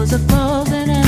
was above and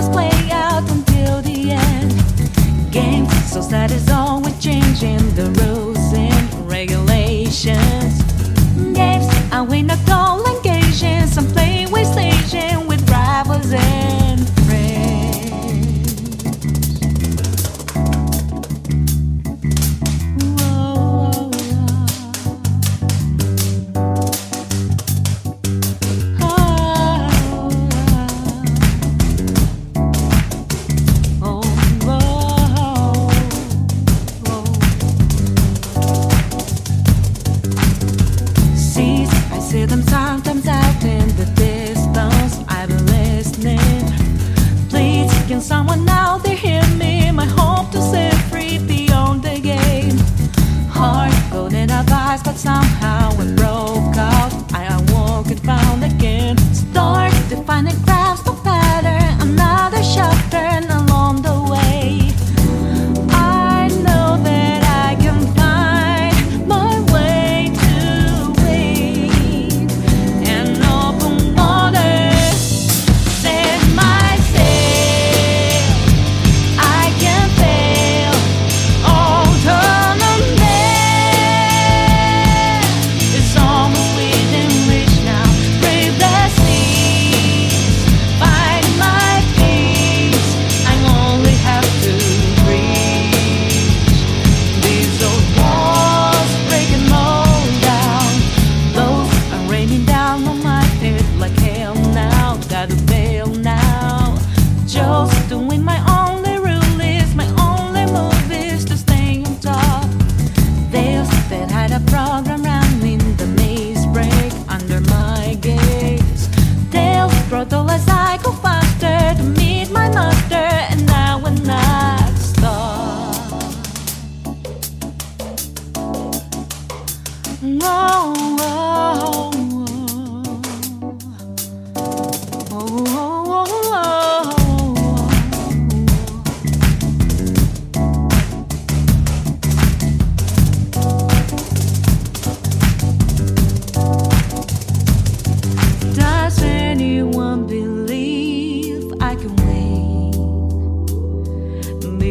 must play out until the end. Game so sad is all.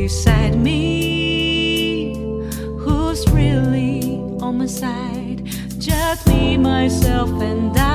beside me. Who's really on my side? Just me myself and i.